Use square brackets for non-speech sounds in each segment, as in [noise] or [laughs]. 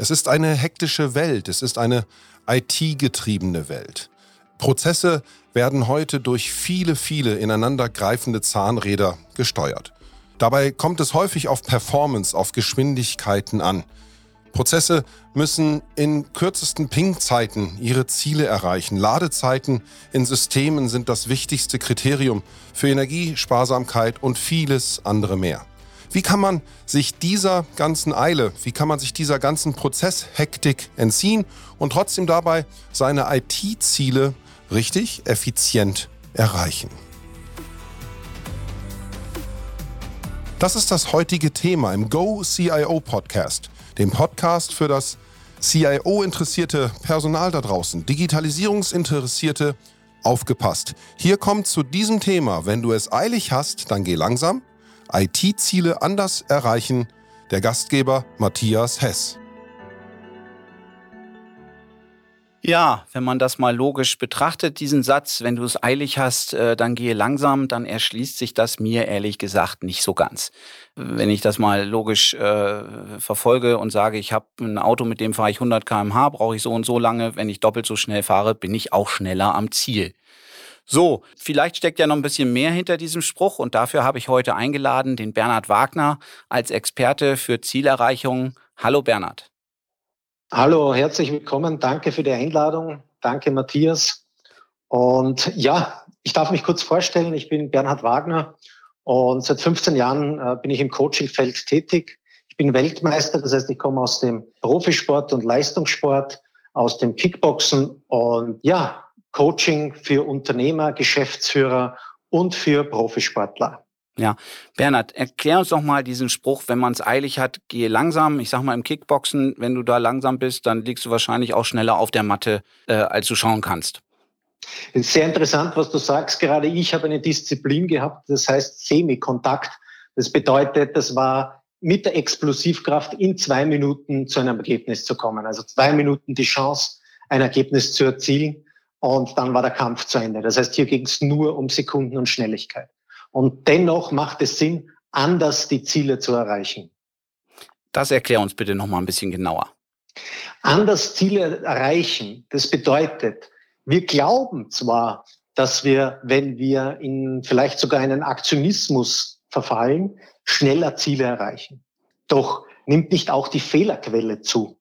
Es ist eine hektische Welt, es ist eine IT-getriebene Welt. Prozesse werden heute durch viele, viele ineinandergreifende Zahnräder gesteuert. Dabei kommt es häufig auf Performance, auf Geschwindigkeiten an. Prozesse müssen in kürzesten Ping-Zeiten ihre Ziele erreichen. Ladezeiten in Systemen sind das wichtigste Kriterium für Energiesparsamkeit und vieles andere mehr. Wie kann man sich dieser ganzen Eile, wie kann man sich dieser ganzen Prozesshektik entziehen und trotzdem dabei seine IT-Ziele richtig effizient erreichen? Das ist das heutige Thema im Go CIO Podcast dem Podcast für das CIO-interessierte Personal da draußen, Digitalisierungsinteressierte, aufgepasst. Hier kommt zu diesem Thema, wenn du es eilig hast, dann geh langsam. IT-Ziele anders erreichen. Der Gastgeber Matthias Hess. Ja, wenn man das mal logisch betrachtet, diesen Satz, wenn du es eilig hast, äh, dann gehe langsam, dann erschließt sich das mir ehrlich gesagt nicht so ganz. Wenn ich das mal logisch äh, verfolge und sage, ich habe ein Auto, mit dem fahre ich 100 km/h, brauche ich so und so lange, wenn ich doppelt so schnell fahre, bin ich auch schneller am Ziel. So, vielleicht steckt ja noch ein bisschen mehr hinter diesem Spruch und dafür habe ich heute eingeladen den Bernhard Wagner als Experte für Zielerreichung. Hallo Bernhard. Hallo, herzlich willkommen. Danke für die Einladung. Danke, Matthias. Und ja, ich darf mich kurz vorstellen. Ich bin Bernhard Wagner und seit 15 Jahren äh, bin ich im Coachingfeld tätig. Ich bin Weltmeister, das heißt, ich komme aus dem Profisport und Leistungssport, aus dem Kickboxen und ja, Coaching für Unternehmer, Geschäftsführer und für Profisportler. Ja, Bernhard, erklär uns doch mal diesen Spruch, wenn man es eilig hat, gehe langsam. Ich sag mal im Kickboxen, wenn du da langsam bist, dann liegst du wahrscheinlich auch schneller auf der Matte, äh, als du schauen kannst. Sehr interessant, was du sagst. Gerade ich habe eine Disziplin gehabt, das heißt Semikontakt. Das bedeutet, das war mit der Explosivkraft in zwei Minuten zu einem Ergebnis zu kommen. Also zwei Minuten die Chance, ein Ergebnis zu erzielen. Und dann war der Kampf zu Ende. Das heißt, hier ging es nur um Sekunden und Schnelligkeit. Und dennoch macht es Sinn, anders die Ziele zu erreichen. Das erklär uns bitte noch mal ein bisschen genauer. Anders Ziele erreichen, das bedeutet, wir glauben zwar, dass wir, wenn wir in vielleicht sogar einen Aktionismus verfallen, schneller Ziele erreichen. Doch nimmt nicht auch die Fehlerquelle zu.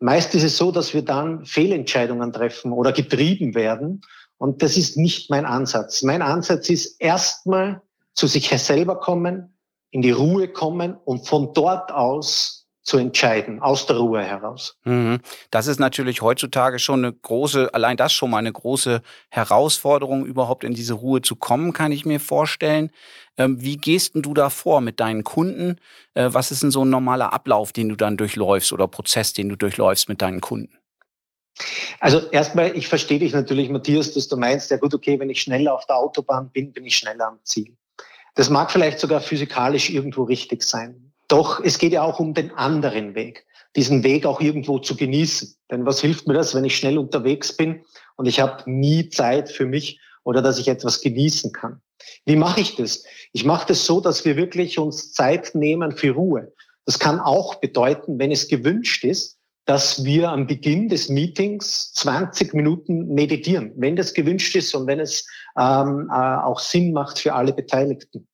Meist ist es so, dass wir dann Fehlentscheidungen treffen oder getrieben werden und das ist nicht mein Ansatz. Mein Ansatz ist erstmal zu sich selber kommen, in die Ruhe kommen und von dort aus zu entscheiden, aus der Ruhe heraus. Mhm. Das ist natürlich heutzutage schon eine große, allein das schon mal eine große Herausforderung, überhaupt in diese Ruhe zu kommen, kann ich mir vorstellen. Ähm, wie gehst denn du da vor mit deinen Kunden? Äh, was ist denn so ein normaler Ablauf, den du dann durchläufst oder Prozess, den du durchläufst mit deinen Kunden? Also erstmal, ich verstehe dich natürlich, Matthias, dass du meinst, ja gut, okay, wenn ich schneller auf der Autobahn bin, bin ich schneller am Ziel. Das mag vielleicht sogar physikalisch irgendwo richtig sein. Doch es geht ja auch um den anderen Weg, diesen Weg auch irgendwo zu genießen. Denn was hilft mir das, wenn ich schnell unterwegs bin und ich habe nie Zeit für mich oder dass ich etwas genießen kann? Wie mache ich das? Ich mache das so, dass wir wirklich uns Zeit nehmen für Ruhe. Das kann auch bedeuten, wenn es gewünscht ist, dass wir am Beginn des Meetings 20 Minuten meditieren, wenn das gewünscht ist und wenn es ähm, äh, auch Sinn macht für alle Beteiligten.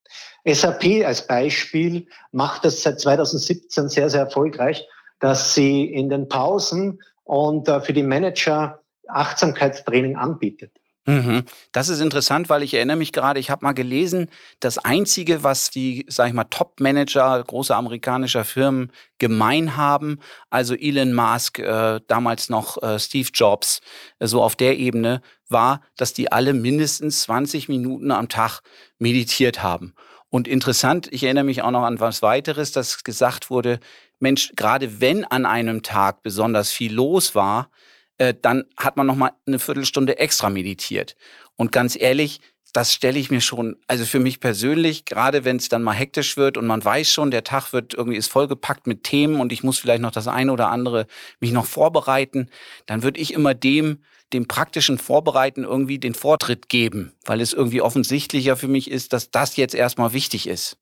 SAP als Beispiel macht das seit 2017 sehr, sehr erfolgreich, dass sie in den Pausen und äh, für die Manager Achtsamkeitstraining anbietet. Mhm. Das ist interessant, weil ich erinnere mich gerade, ich habe mal gelesen, das Einzige, was die, sag ich mal, Top-Manager großer amerikanischer Firmen gemein haben, also Elon Musk, äh, damals noch äh, Steve Jobs, äh, so auf der Ebene, war, dass die alle mindestens 20 Minuten am Tag meditiert haben. Und interessant, ich erinnere mich auch noch an was weiteres, dass gesagt wurde, Mensch, gerade wenn an einem Tag besonders viel los war, äh, dann hat man noch mal eine Viertelstunde extra meditiert. Und ganz ehrlich, das stelle ich mir schon, also für mich persönlich, gerade wenn es dann mal hektisch wird und man weiß schon, der Tag wird irgendwie ist vollgepackt mit Themen und ich muss vielleicht noch das eine oder andere mich noch vorbereiten, dann würde ich immer dem, dem praktischen Vorbereiten irgendwie den Vortritt geben, weil es irgendwie offensichtlicher für mich ist, dass das jetzt erstmal wichtig ist.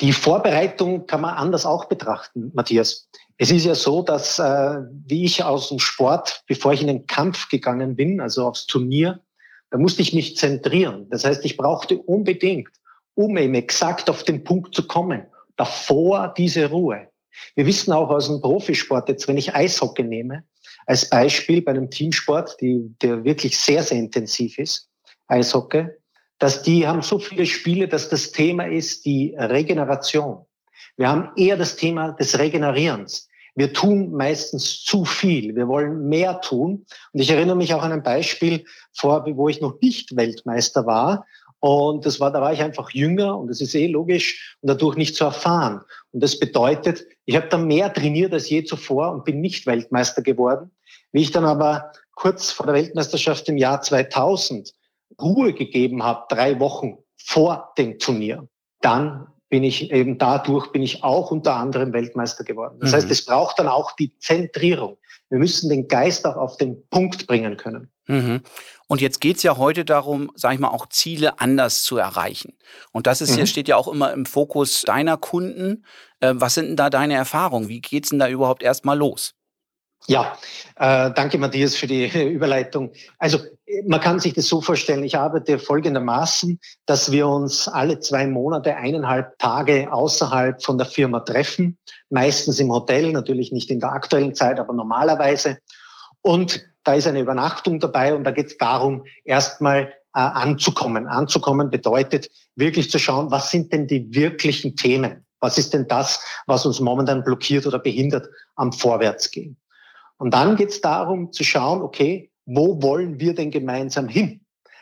Die Vorbereitung kann man anders auch betrachten, Matthias. Es ist ja so, dass äh, wie ich aus dem Sport, bevor ich in den Kampf gegangen bin, also aufs Turnier, da musste ich mich zentrieren. Das heißt, ich brauchte unbedingt, um eben exakt auf den Punkt zu kommen, davor diese Ruhe. Wir wissen auch aus dem Profisport, jetzt wenn ich Eishockey nehme, als Beispiel bei einem Teamsport, die, der wirklich sehr, sehr intensiv ist, Eishockey, dass die haben so viele Spiele, dass das Thema ist die Regeneration. Wir haben eher das Thema des Regenerierens. Wir tun meistens zu viel. Wir wollen mehr tun. Und ich erinnere mich auch an ein Beispiel vor, wo ich noch nicht Weltmeister war. Und das war, da war ich einfach jünger und das ist eh logisch und dadurch nicht so erfahren. Und das bedeutet, ich habe da mehr trainiert als je zuvor und bin nicht Weltmeister geworden. Wie ich dann aber kurz vor der Weltmeisterschaft im Jahr 2000 Ruhe gegeben habe, drei Wochen vor dem Turnier, dann bin ich eben dadurch bin ich auch unter anderem Weltmeister geworden. Das mhm. heißt, es braucht dann auch die Zentrierung. Wir müssen den Geist auch auf den Punkt bringen können. Mhm. Und jetzt geht es ja heute darum, sag ich mal, auch Ziele anders zu erreichen. Und das ist mhm. hier steht ja auch immer im Fokus deiner Kunden. Äh, was sind denn da deine Erfahrungen? Wie geht es denn da überhaupt erstmal los? Ja, äh, danke Matthias für die [laughs] Überleitung. Also man kann sich das so vorstellen, ich arbeite folgendermaßen, dass wir uns alle zwei Monate eineinhalb Tage außerhalb von der Firma treffen, meistens im Hotel, natürlich nicht in der aktuellen Zeit, aber normalerweise. Und da ist eine Übernachtung dabei und da geht es darum, erstmal äh, anzukommen. Anzukommen bedeutet wirklich zu schauen, was sind denn die wirklichen Themen? Was ist denn das, was uns momentan blockiert oder behindert am Vorwärtsgehen? Und dann geht es darum zu schauen, okay, wo wollen wir denn gemeinsam hin?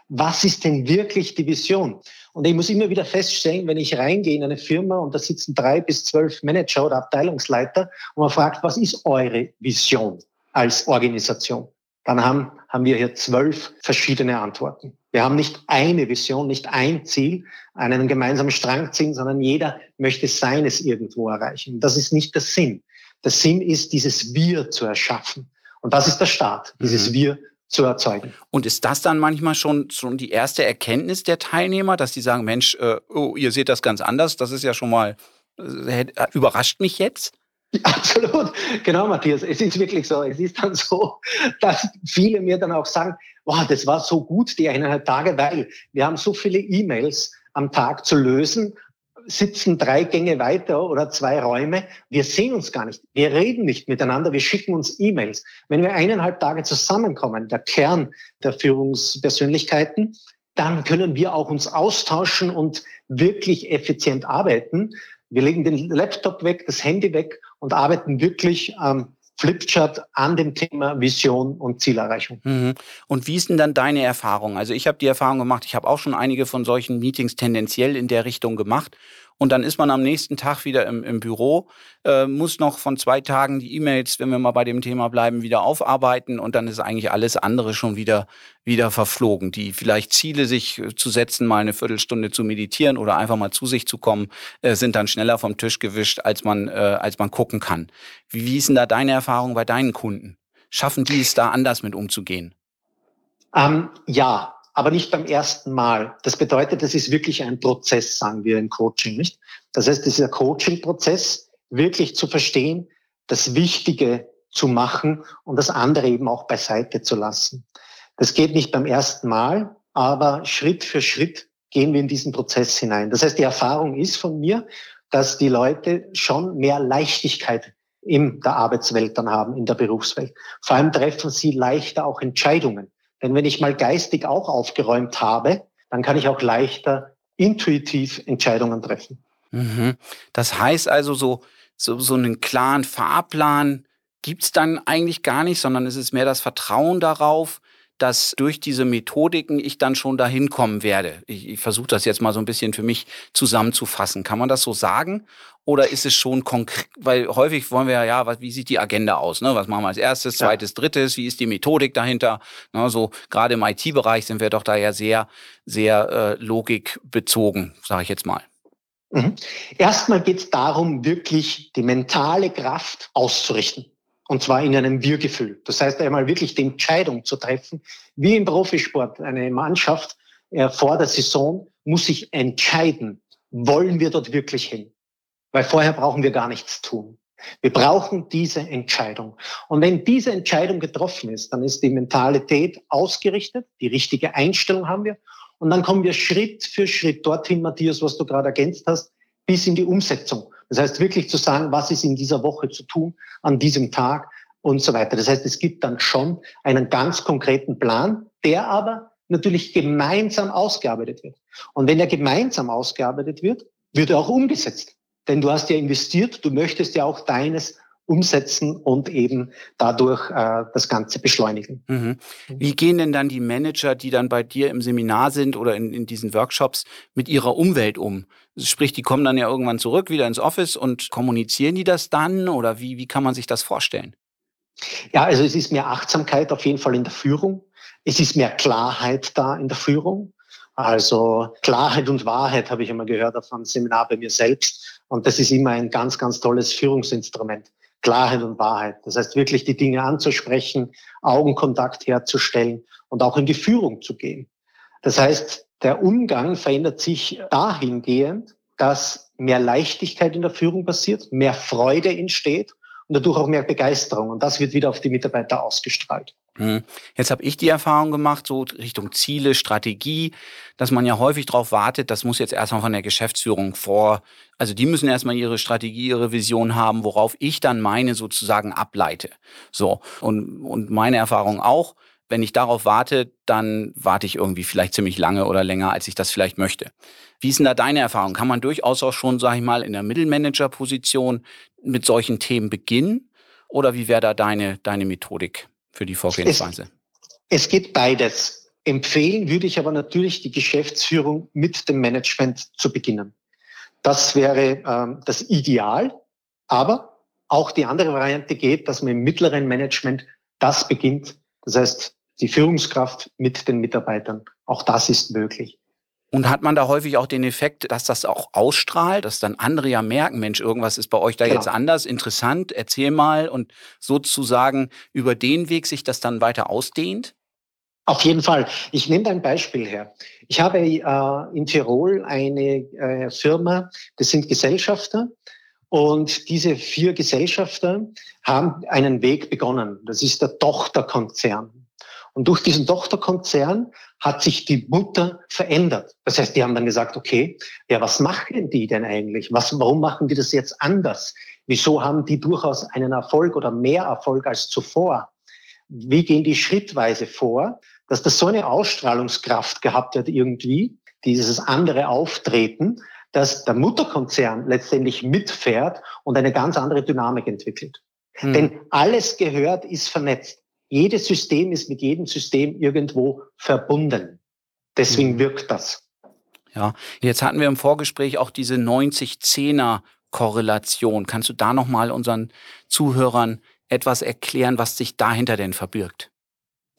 Was ist denn wirklich die Vision? Und ich muss immer wieder feststellen, wenn ich reingehe in eine Firma und da sitzen drei bis zwölf Manager oder Abteilungsleiter und man fragt, was ist eure Vision als Organisation? Dann haben, haben wir hier zwölf verschiedene Antworten. Wir haben nicht eine Vision, nicht ein Ziel, einen gemeinsamen Strang ziehen, sondern jeder möchte seines irgendwo erreichen. Das ist nicht der Sinn. Der Sinn ist, dieses Wir zu erschaffen. Und das ist der Start, dieses mhm. Wir zu erzeugen. Und ist das dann manchmal schon, schon die erste Erkenntnis der Teilnehmer, dass die sagen, Mensch, äh, oh, ihr seht das ganz anders, das ist ja schon mal, äh, überrascht mich jetzt? [laughs] Absolut, genau, Matthias. Es ist wirklich so. Es ist dann so, dass viele mir dann auch sagen, wow, das war so gut, die eineinhalb Tage, weil wir haben so viele E-Mails am Tag zu lösen sitzen drei Gänge weiter oder zwei Räume. Wir sehen uns gar nicht. Wir reden nicht miteinander. Wir schicken uns E-Mails. Wenn wir eineinhalb Tage zusammenkommen, der Kern der Führungspersönlichkeiten, dann können wir auch uns austauschen und wirklich effizient arbeiten. Wir legen den Laptop weg, das Handy weg und arbeiten wirklich am Flipchart an dem Thema Vision und Zielerreichung. Mhm. Und wie ist denn dann deine Erfahrung? Also ich habe die Erfahrung gemacht, ich habe auch schon einige von solchen Meetings tendenziell in der Richtung gemacht. Und dann ist man am nächsten Tag wieder im, im Büro, äh, muss noch von zwei Tagen die E-Mails, wenn wir mal bei dem Thema bleiben, wieder aufarbeiten und dann ist eigentlich alles andere schon wieder, wieder verflogen. Die vielleicht Ziele, sich äh, zu setzen, mal eine Viertelstunde zu meditieren oder einfach mal zu sich zu kommen, äh, sind dann schneller vom Tisch gewischt, als man, äh, als man gucken kann. Wie, wie ist denn da deine Erfahrung bei deinen Kunden? Schaffen die es da anders mit umzugehen? Ähm, ja, aber nicht beim ersten Mal. Das bedeutet, das ist wirklich ein Prozess, sagen wir im Coaching, nicht? Das heißt, dieser Coaching-Prozess wirklich zu verstehen, das Wichtige zu machen und das andere eben auch beiseite zu lassen. Das geht nicht beim ersten Mal, aber Schritt für Schritt gehen wir in diesen Prozess hinein. Das heißt, die Erfahrung ist von mir, dass die Leute schon mehr Leichtigkeit in der Arbeitswelt dann haben, in der Berufswelt. Vor allem treffen sie leichter auch Entscheidungen. Denn wenn ich mal geistig auch aufgeräumt habe, dann kann ich auch leichter intuitiv Entscheidungen treffen. Mhm. Das heißt also, so, so, so einen klaren Fahrplan gibt es dann eigentlich gar nicht, sondern es ist mehr das Vertrauen darauf, dass durch diese Methodiken ich dann schon dahin kommen werde. Ich, ich versuche das jetzt mal so ein bisschen für mich zusammenzufassen. Kann man das so sagen? Oder ist es schon konkret? Weil häufig wollen wir ja, ja, was, wie sieht die Agenda aus? Ne? Was machen wir als erstes, zweites, drittes? Wie ist die Methodik dahinter? Ne, so gerade im IT-Bereich sind wir doch da ja sehr, sehr äh, logikbezogen, sage ich jetzt mal. Mhm. Erstmal geht es darum, wirklich die mentale Kraft auszurichten. Und zwar in einem Wir-Gefühl. Das heißt einmal wirklich die Entscheidung zu treffen, wie im Profisport. Eine Mannschaft äh, vor der Saison muss sich entscheiden, wollen wir dort wirklich hin? Weil vorher brauchen wir gar nichts tun. Wir brauchen diese Entscheidung. Und wenn diese Entscheidung getroffen ist, dann ist die Mentalität ausgerichtet, die richtige Einstellung haben wir. Und dann kommen wir Schritt für Schritt dorthin, Matthias, was du gerade ergänzt hast, bis in die Umsetzung. Das heißt, wirklich zu sagen, was ist in dieser Woche zu tun, an diesem Tag und so weiter. Das heißt, es gibt dann schon einen ganz konkreten Plan, der aber natürlich gemeinsam ausgearbeitet wird. Und wenn er gemeinsam ausgearbeitet wird, wird er auch umgesetzt. Denn du hast ja investiert, du möchtest ja auch deines umsetzen und eben dadurch äh, das Ganze beschleunigen. Mhm. Wie gehen denn dann die Manager, die dann bei dir im Seminar sind oder in, in diesen Workshops mit ihrer Umwelt um? Sprich, die kommen dann ja irgendwann zurück wieder ins Office und kommunizieren die das dann oder wie, wie kann man sich das vorstellen? Ja, also es ist mehr Achtsamkeit auf jeden Fall in der Führung. Es ist mehr Klarheit da in der Führung. Also Klarheit und Wahrheit habe ich immer gehört auf einem Seminar bei mir selbst. Und das ist immer ein ganz, ganz tolles Führungsinstrument. Klarheit und Wahrheit. Das heißt, wirklich die Dinge anzusprechen, Augenkontakt herzustellen und auch in die Führung zu gehen. Das heißt, der Umgang verändert sich dahingehend, dass mehr Leichtigkeit in der Führung passiert, mehr Freude entsteht und dadurch auch mehr Begeisterung. Und das wird wieder auf die Mitarbeiter ausgestrahlt. Hm. Jetzt habe ich die Erfahrung gemacht, so Richtung Ziele, Strategie, dass man ja häufig darauf wartet, das muss jetzt erstmal von der Geschäftsführung vor, also die müssen erstmal ihre Strategie, ihre Vision haben, worauf ich dann meine sozusagen ableite. So, und, und meine Erfahrung auch, wenn ich darauf warte, dann warte ich irgendwie vielleicht ziemlich lange oder länger, als ich das vielleicht möchte. Wie ist denn da deine Erfahrung? Kann man durchaus auch schon, sage ich mal, in der Mittelmanager-Position mit solchen Themen beginnen? Oder wie wäre da deine, deine Methodik? Für die Vorgehensweise? Es, es geht beides. Empfehlen würde ich aber natürlich die Geschäftsführung mit dem Management zu beginnen. Das wäre ähm, das Ideal. Aber auch die andere Variante geht, dass man im mittleren Management das beginnt. Das heißt, die Führungskraft mit den Mitarbeitern. Auch das ist möglich. Und hat man da häufig auch den Effekt, dass das auch ausstrahlt, dass dann andere ja merken, Mensch, irgendwas ist bei euch da genau. jetzt anders, interessant, erzähl mal und sozusagen über den Weg sich das dann weiter ausdehnt? Auf jeden Fall. Ich nehme ein Beispiel her. Ich habe äh, in Tirol eine äh, Firma, das sind Gesellschafter. Und diese vier Gesellschafter haben einen Weg begonnen. Das ist der Tochterkonzern. Und durch diesen Tochterkonzern hat sich die Mutter verändert. Das heißt, die haben dann gesagt, okay, ja, was machen die denn eigentlich? Was, warum machen die das jetzt anders? Wieso haben die durchaus einen Erfolg oder mehr Erfolg als zuvor? Wie gehen die schrittweise vor, dass das so eine Ausstrahlungskraft gehabt hat irgendwie, dieses andere Auftreten, dass der Mutterkonzern letztendlich mitfährt und eine ganz andere Dynamik entwickelt. Hm. Denn alles gehört, ist vernetzt. Jedes System ist mit jedem System irgendwo verbunden. Deswegen mhm. wirkt das. Ja, jetzt hatten wir im Vorgespräch auch diese 90-10er Korrelation. Kannst du da nochmal unseren Zuhörern etwas erklären, was sich dahinter denn verbirgt?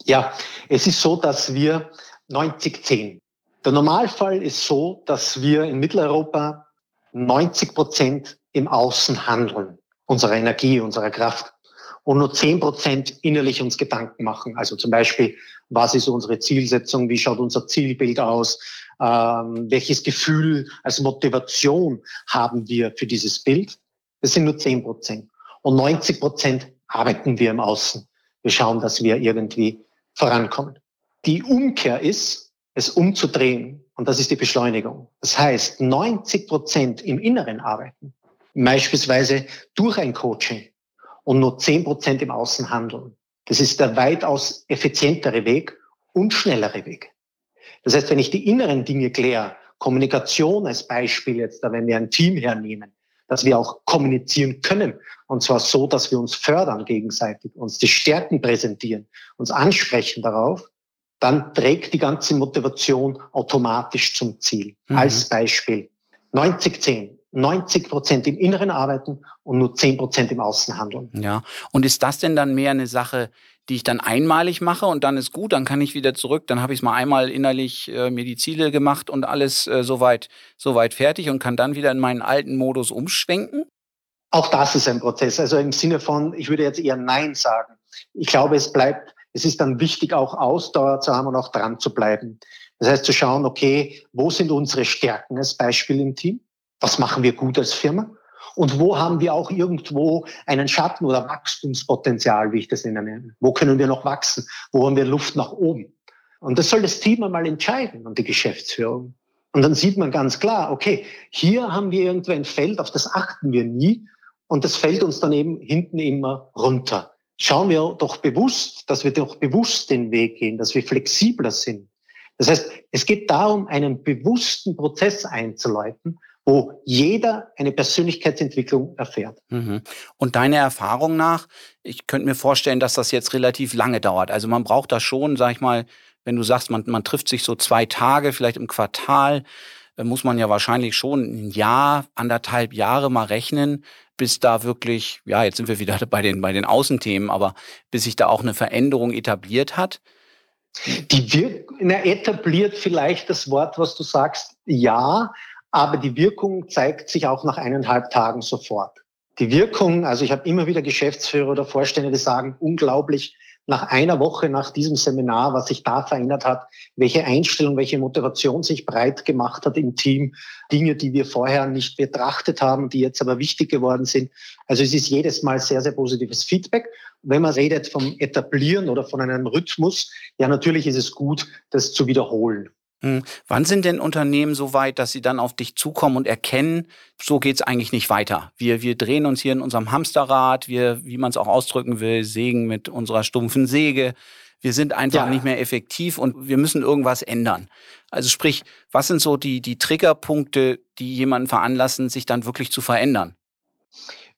Ja, es ist so, dass wir 90-10. Der Normalfall ist so, dass wir in Mitteleuropa 90 Prozent im Außen handeln, unserer Energie, unserer Kraft und nur zehn Prozent innerlich uns Gedanken machen. Also zum Beispiel, was ist unsere Zielsetzung, wie schaut unser Zielbild aus, ähm, welches Gefühl als Motivation haben wir für dieses Bild. Das sind nur zehn Prozent. Und 90 Prozent arbeiten wir im Außen. Wir schauen, dass wir irgendwie vorankommen. Die Umkehr ist, es umzudrehen. Und das ist die Beschleunigung. Das heißt, 90 Prozent im Inneren arbeiten. Beispielsweise durch ein Coaching, und nur zehn Prozent im Außen handeln. Das ist der weitaus effizientere Weg und schnellere Weg. Das heißt, wenn ich die inneren Dinge kläre, Kommunikation als Beispiel jetzt, da wenn wir ein Team hernehmen, dass wir auch kommunizieren können. Und zwar so, dass wir uns fördern gegenseitig, uns die Stärken präsentieren, uns ansprechen darauf, dann trägt die ganze Motivation automatisch zum Ziel. Mhm. Als Beispiel 90-10. 90 Prozent im Inneren arbeiten und nur 10 Prozent im Außen handeln. Ja, und ist das denn dann mehr eine Sache, die ich dann einmalig mache und dann ist gut, dann kann ich wieder zurück, dann habe ich es mal einmal innerlich äh, mir die Ziele gemacht und alles äh, soweit soweit fertig und kann dann wieder in meinen alten Modus umschwenken? Auch das ist ein Prozess. Also im Sinne von, ich würde jetzt eher Nein sagen. Ich glaube, es bleibt, es ist dann wichtig, auch Ausdauer zu haben und auch dran zu bleiben. Das heißt, zu schauen, okay, wo sind unsere Stärken als Beispiel im Team? Was machen wir gut als Firma? Und wo haben wir auch irgendwo einen Schatten oder Wachstumspotenzial, wie ich das nenne? Wo können wir noch wachsen? Wo haben wir Luft nach oben? Und das soll das Team einmal entscheiden und die Geschäftsführung. Und dann sieht man ganz klar, okay, hier haben wir irgendwo ein Feld, auf das achten wir nie. Und das fällt uns dann eben hinten immer runter. Schauen wir doch bewusst, dass wir doch bewusst den Weg gehen, dass wir flexibler sind. Das heißt, es geht darum, einen bewussten Prozess einzuleiten, wo jeder eine Persönlichkeitsentwicklung erfährt. Mhm. Und deine Erfahrung nach, ich könnte mir vorstellen, dass das jetzt relativ lange dauert. Also man braucht da schon, sag ich mal, wenn du sagst, man, man trifft sich so zwei Tage, vielleicht im Quartal, muss man ja wahrscheinlich schon ein Jahr, anderthalb Jahre mal rechnen, bis da wirklich, ja, jetzt sind wir wieder [laughs] bei den, bei den Außenthemen, aber bis sich da auch eine Veränderung etabliert hat. Die Wirkung, etabliert vielleicht das Wort, was du sagst, ja, aber die Wirkung zeigt sich auch nach eineinhalb Tagen sofort. Die Wirkung, also ich habe immer wieder Geschäftsführer oder Vorstände, die sagen, unglaublich, nach einer Woche nach diesem Seminar, was sich da verändert hat, welche Einstellung, welche Motivation sich breit gemacht hat im Team, Dinge, die wir vorher nicht betrachtet haben, die jetzt aber wichtig geworden sind. Also es ist jedes Mal sehr, sehr positives Feedback. Wenn man redet vom Etablieren oder von einem Rhythmus, ja, natürlich ist es gut, das zu wiederholen. Hm. Wann sind denn Unternehmen so weit, dass sie dann auf dich zukommen und erkennen, so geht's eigentlich nicht weiter? Wir, wir drehen uns hier in unserem Hamsterrad, wir, wie man es auch ausdrücken will, sägen mit unserer stumpfen Säge. Wir sind einfach ja. nicht mehr effektiv und wir müssen irgendwas ändern. Also sprich, was sind so die, die Triggerpunkte, die jemanden veranlassen, sich dann wirklich zu verändern?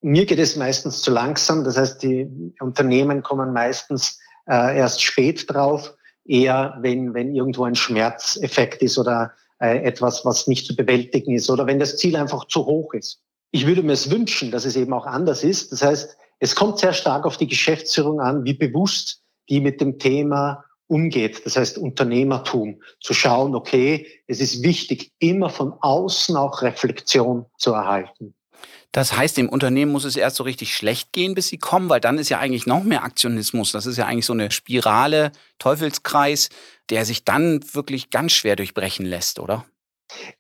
Mir geht es meistens zu langsam. Das heißt, die Unternehmen kommen meistens äh, erst spät drauf eher, wenn, wenn irgendwo ein Schmerzeffekt ist oder äh, etwas, was nicht zu bewältigen ist oder wenn das Ziel einfach zu hoch ist. Ich würde mir es wünschen, dass es eben auch anders ist. Das heißt, es kommt sehr stark auf die Geschäftsführung an, wie bewusst die mit dem Thema umgeht. Das heißt, Unternehmertum, zu schauen, okay, es ist wichtig, immer von außen auch Reflexion zu erhalten. Das heißt, dem Unternehmen muss es erst so richtig schlecht gehen, bis sie kommen, weil dann ist ja eigentlich noch mehr Aktionismus. Das ist ja eigentlich so eine Spirale, Teufelskreis, der sich dann wirklich ganz schwer durchbrechen lässt, oder?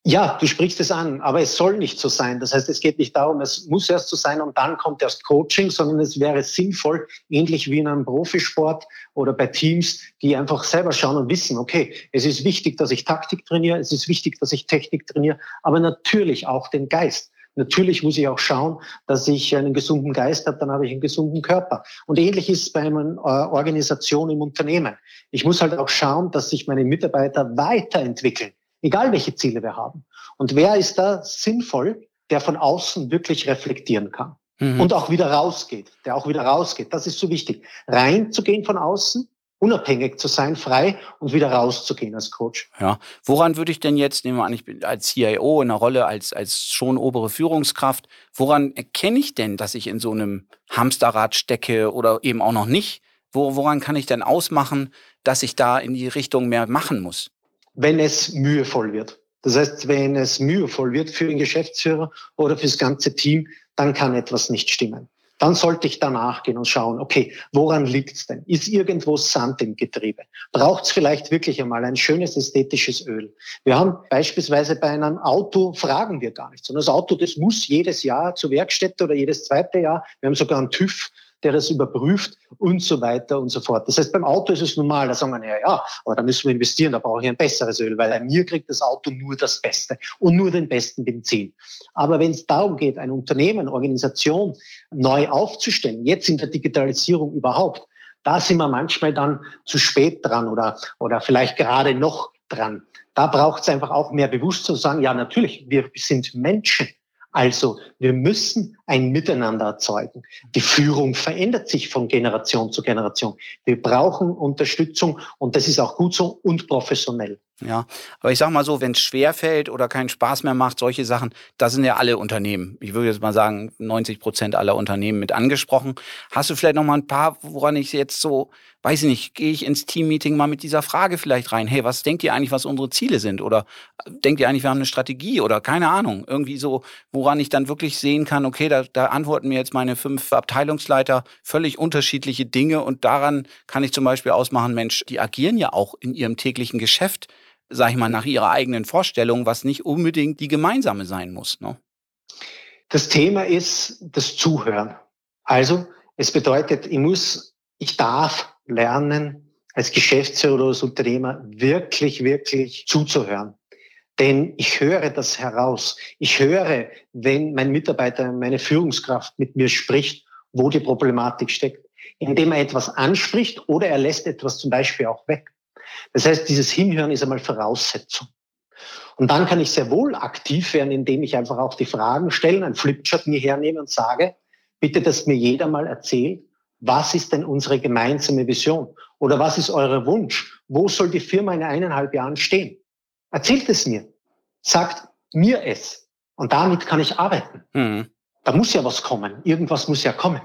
Ja, du sprichst es an, aber es soll nicht so sein. Das heißt, es geht nicht darum, es muss erst so sein und dann kommt erst Coaching, sondern es wäre sinnvoll, ähnlich wie in einem Profisport oder bei Teams, die einfach selber schauen und wissen, okay, es ist wichtig, dass ich Taktik trainiere, es ist wichtig, dass ich Technik trainiere, aber natürlich auch den Geist. Natürlich muss ich auch schauen, dass ich einen gesunden Geist habe, dann habe ich einen gesunden Körper. Und ähnlich ist es bei einer äh, Organisation im Unternehmen. Ich muss halt auch schauen, dass sich meine Mitarbeiter weiterentwickeln, egal welche Ziele wir haben. Und wer ist da sinnvoll, der von außen wirklich reflektieren kann? Mhm. Und auch wieder rausgeht, der auch wieder rausgeht. Das ist so wichtig. Reinzugehen von außen, unabhängig zu sein, frei und wieder rauszugehen als Coach. Ja, woran würde ich denn jetzt, nehmen wir an, ich bin als CIO in einer Rolle als, als schon obere Führungskraft, woran erkenne ich denn, dass ich in so einem Hamsterrad stecke oder eben auch noch nicht? Wo, woran kann ich denn ausmachen, dass ich da in die Richtung mehr machen muss? Wenn es mühevoll wird. Das heißt, wenn es mühevoll wird für den Geschäftsführer oder fürs ganze Team, dann kann etwas nicht stimmen dann sollte ich danach gehen und schauen, okay, woran liegt's denn? Ist irgendwo Sand im Getriebe? Braucht's vielleicht wirklich einmal ein schönes ästhetisches Öl? Wir haben beispielsweise bei einem Auto fragen wir gar nicht, sondern das Auto, das muss jedes Jahr zur Werkstätte oder jedes zweite Jahr. Wir haben sogar einen TÜV, der das überprüft und so weiter und so fort. Das heißt, beim Auto ist es normal, da sagen wir, ja, ja, aber da müssen wir investieren, da brauche ich ein besseres Öl, weil bei mir kriegt das Auto nur das Beste und nur den besten Benzin. Aber wenn es darum geht, ein Unternehmen, Organisation neu aufzustellen, jetzt in der Digitalisierung überhaupt, da sind wir manchmal dann zu spät dran oder, oder vielleicht gerade noch dran. Da braucht es einfach auch mehr Bewusstsein zu sagen, ja, natürlich, wir sind Menschen. Also wir müssen ein Miteinander erzeugen. Die Führung verändert sich von Generation zu Generation. Wir brauchen Unterstützung und das ist auch gut so und professionell. Ja, aber ich sag mal so, wenn es schwer fällt oder keinen Spaß mehr macht, solche Sachen, da sind ja alle Unternehmen. Ich würde jetzt mal sagen, 90 Prozent aller Unternehmen mit angesprochen. Hast du vielleicht noch mal ein paar, woran ich jetzt so, weiß ich nicht, gehe ich ins Teammeeting mal mit dieser Frage vielleicht rein? Hey, was denkt ihr eigentlich, was unsere Ziele sind? Oder denkt ihr eigentlich, wir haben eine Strategie oder keine Ahnung? Irgendwie so, woran ich dann wirklich sehen kann, okay, da, da antworten mir jetzt meine fünf Abteilungsleiter völlig unterschiedliche Dinge und daran kann ich zum Beispiel ausmachen, Mensch, die agieren ja auch in ihrem täglichen Geschäft sag ich mal, nach ihrer eigenen Vorstellung, was nicht unbedingt die gemeinsame sein muss. Ne? Das Thema ist das Zuhören. Also, es bedeutet, ich muss, ich darf lernen, als Geschäftsführer oder als Unternehmer wirklich, wirklich zuzuhören. Denn ich höre das heraus. Ich höre, wenn mein Mitarbeiter, meine Führungskraft mit mir spricht, wo die Problematik steckt, indem er etwas anspricht oder er lässt etwas zum Beispiel auch weg. Das heißt, dieses Hinhören ist einmal Voraussetzung. Und dann kann ich sehr wohl aktiv werden, indem ich einfach auch die Fragen stelle, ein Flipchart mir hernehme und sage, bitte, dass mir jeder mal erzählt, was ist denn unsere gemeinsame Vision? Oder was ist euer Wunsch? Wo soll die Firma in eineinhalb Jahren stehen? Erzählt es mir. Sagt mir es. Und damit kann ich arbeiten. Mhm. Da muss ja was kommen. Irgendwas muss ja kommen.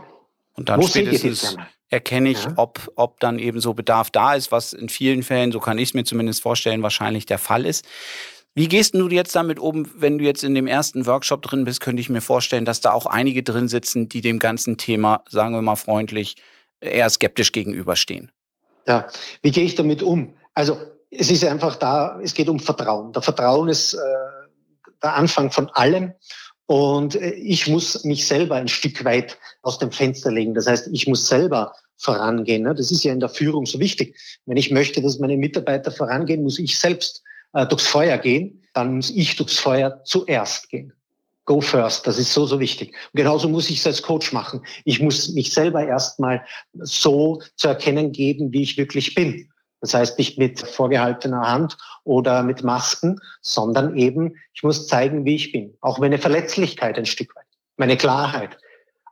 Und dann Wo spätestens erkenne ich, ja. ob, ob dann eben so Bedarf da ist, was in vielen Fällen, so kann ich es mir zumindest vorstellen, wahrscheinlich der Fall ist. Wie gehst du jetzt damit um, wenn du jetzt in dem ersten Workshop drin bist, könnte ich mir vorstellen, dass da auch einige drin sitzen, die dem ganzen Thema, sagen wir mal freundlich, eher skeptisch gegenüberstehen. Ja, wie gehe ich damit um? Also es ist einfach da, es geht um Vertrauen. Der Vertrauen ist äh, der Anfang von allem. Und äh, ich muss mich selber ein Stück weit aus dem Fenster legen. Das heißt, ich muss selber vorangehen. Ne? Das ist ja in der Führung so wichtig. Wenn ich möchte, dass meine Mitarbeiter vorangehen, muss ich selbst äh, durchs Feuer gehen. Dann muss ich durchs Feuer zuerst gehen. Go first, das ist so, so wichtig. Und genauso muss ich es als Coach machen. Ich muss mich selber erstmal so zu erkennen geben, wie ich wirklich bin. Das heißt nicht mit vorgehaltener Hand oder mit Masken, sondern eben, ich muss zeigen, wie ich bin. Auch meine Verletzlichkeit ein Stück weit, meine Klarheit.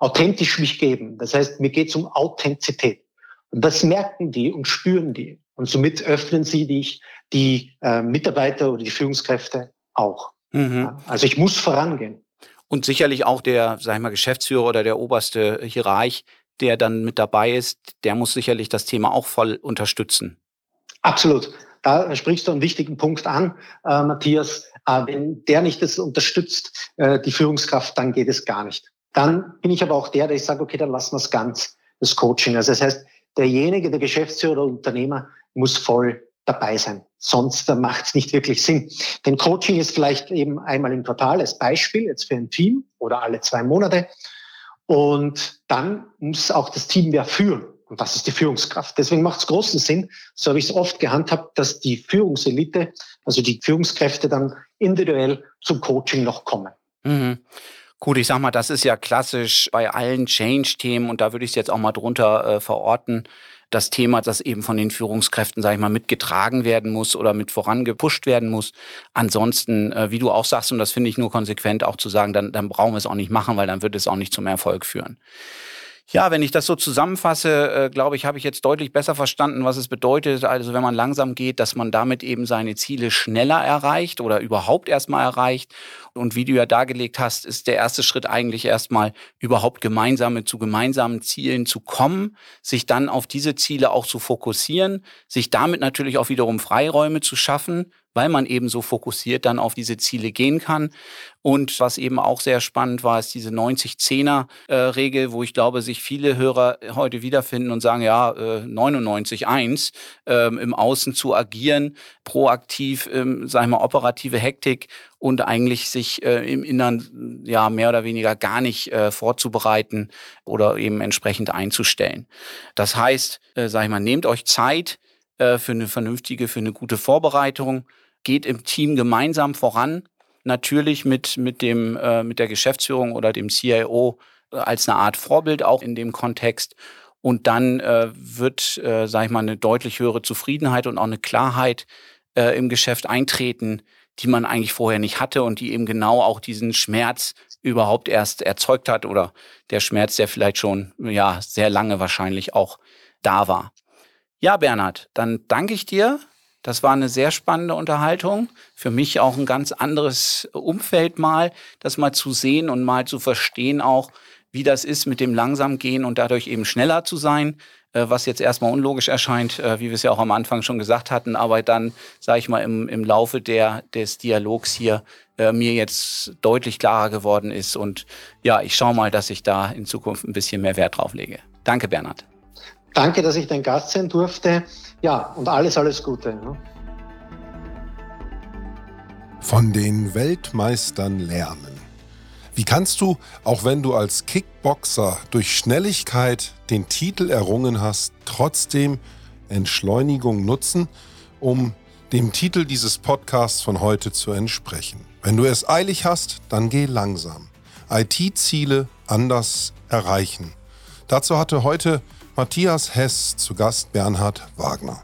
Authentisch mich geben. Das heißt, mir geht es um Authentizität. Und das merken die und spüren die. Und somit öffnen sie die, die äh, Mitarbeiter oder die Führungskräfte auch. Mhm. Also ich muss vorangehen. Und sicherlich auch der, sag ich mal, Geschäftsführer oder der oberste Hierarch, der dann mit dabei ist, der muss sicherlich das Thema auch voll unterstützen. Absolut. Da sprichst du einen wichtigen Punkt an, äh, Matthias. Äh, wenn der nicht das unterstützt, äh, die Führungskraft, dann geht es gar nicht. Dann bin ich aber auch der, der ich sage, okay, dann lassen wir es ganz, das Coaching. Also das heißt, derjenige, der Geschäftsführer oder Unternehmer muss voll dabei sein. Sonst macht es nicht wirklich Sinn. Denn Coaching ist vielleicht eben einmal im Quartal als Beispiel, jetzt für ein Team oder alle zwei Monate. Und dann muss auch das Team wer führen. Und das ist die Führungskraft. Deswegen macht es großen Sinn, so habe ich es oft gehandhabt, dass die Führungselite, also die Führungskräfte dann individuell zum Coaching noch kommen. Mhm. Gut, ich sag mal, das ist ja klassisch bei allen Change-Themen und da würde ich es jetzt auch mal drunter äh, verorten. Das Thema, das eben von den Führungskräften, sage ich mal, mitgetragen werden muss oder mit vorangepusht werden muss. Ansonsten, äh, wie du auch sagst, und das finde ich nur konsequent auch zu sagen, dann, dann brauchen wir es auch nicht machen, weil dann wird es auch nicht zum Erfolg führen. Ja, wenn ich das so zusammenfasse, äh, glaube ich, habe ich jetzt deutlich besser verstanden, was es bedeutet. Also wenn man langsam geht, dass man damit eben seine Ziele schneller erreicht oder überhaupt erstmal erreicht. Und wie du ja dargelegt hast, ist der erste Schritt eigentlich erstmal überhaupt gemeinsame zu gemeinsamen Zielen zu kommen, sich dann auf diese Ziele auch zu fokussieren, sich damit natürlich auch wiederum Freiräume zu schaffen, weil man eben so fokussiert dann auf diese Ziele gehen kann. Und was eben auch sehr spannend war, ist diese 90-10er-Regel, äh, wo ich glaube, sich viele Hörer heute wiederfinden und sagen, ja, äh, 99-1 äh, im Außen zu agieren, proaktiv, ähm, wir mal, operative Hektik und eigentlich sich äh, im Innern ja mehr oder weniger gar nicht äh, vorzubereiten oder eben entsprechend einzustellen. Das heißt, äh, sag ich mal, nehmt euch Zeit für eine vernünftige, für eine gute Vorbereitung geht im Team gemeinsam voran. Natürlich mit, mit, dem, äh, mit der Geschäftsführung oder dem CIO äh, als eine Art Vorbild auch in dem Kontext. Und dann äh, wird, äh, sage ich mal, eine deutlich höhere Zufriedenheit und auch eine Klarheit äh, im Geschäft eintreten, die man eigentlich vorher nicht hatte und die eben genau auch diesen Schmerz überhaupt erst erzeugt hat oder der Schmerz, der vielleicht schon ja sehr lange wahrscheinlich auch da war. Ja, Bernhard, dann danke ich dir das war eine sehr spannende Unterhaltung. Für mich auch ein ganz anderes Umfeld mal, das mal zu sehen und mal zu verstehen auch, wie das ist mit dem langsam gehen und dadurch eben schneller zu sein, äh, was jetzt erstmal unlogisch erscheint, äh, wie wir es ja auch am Anfang schon gesagt hatten, aber dann, sage ich mal, im, im Laufe der, des Dialogs hier äh, mir jetzt deutlich klarer geworden ist. Und ja, ich schaue mal, dass ich da in Zukunft ein bisschen mehr Wert drauf lege. Danke, Bernhard. Danke, dass ich dein Gast sein durfte. Ja, und alles, alles Gute. Ne? Von den Weltmeistern lernen. Wie kannst du, auch wenn du als Kickboxer durch Schnelligkeit den Titel errungen hast, trotzdem Entschleunigung nutzen, um dem Titel dieses Podcasts von heute zu entsprechen? Wenn du es eilig hast, dann geh langsam. IT-Ziele anders erreichen. Dazu hatte heute Matthias Hess zu Gast Bernhard Wagner.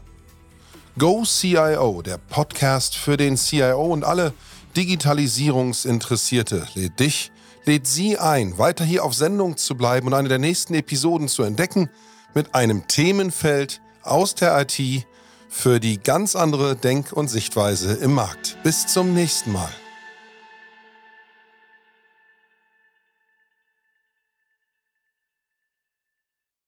Go CIO, der Podcast für den CIO und alle Digitalisierungsinteressierte, lädt dich, lädt Sie ein, weiter hier auf Sendung zu bleiben und eine der nächsten Episoden zu entdecken mit einem Themenfeld aus der IT für die ganz andere Denk- und Sichtweise im Markt. Bis zum nächsten Mal.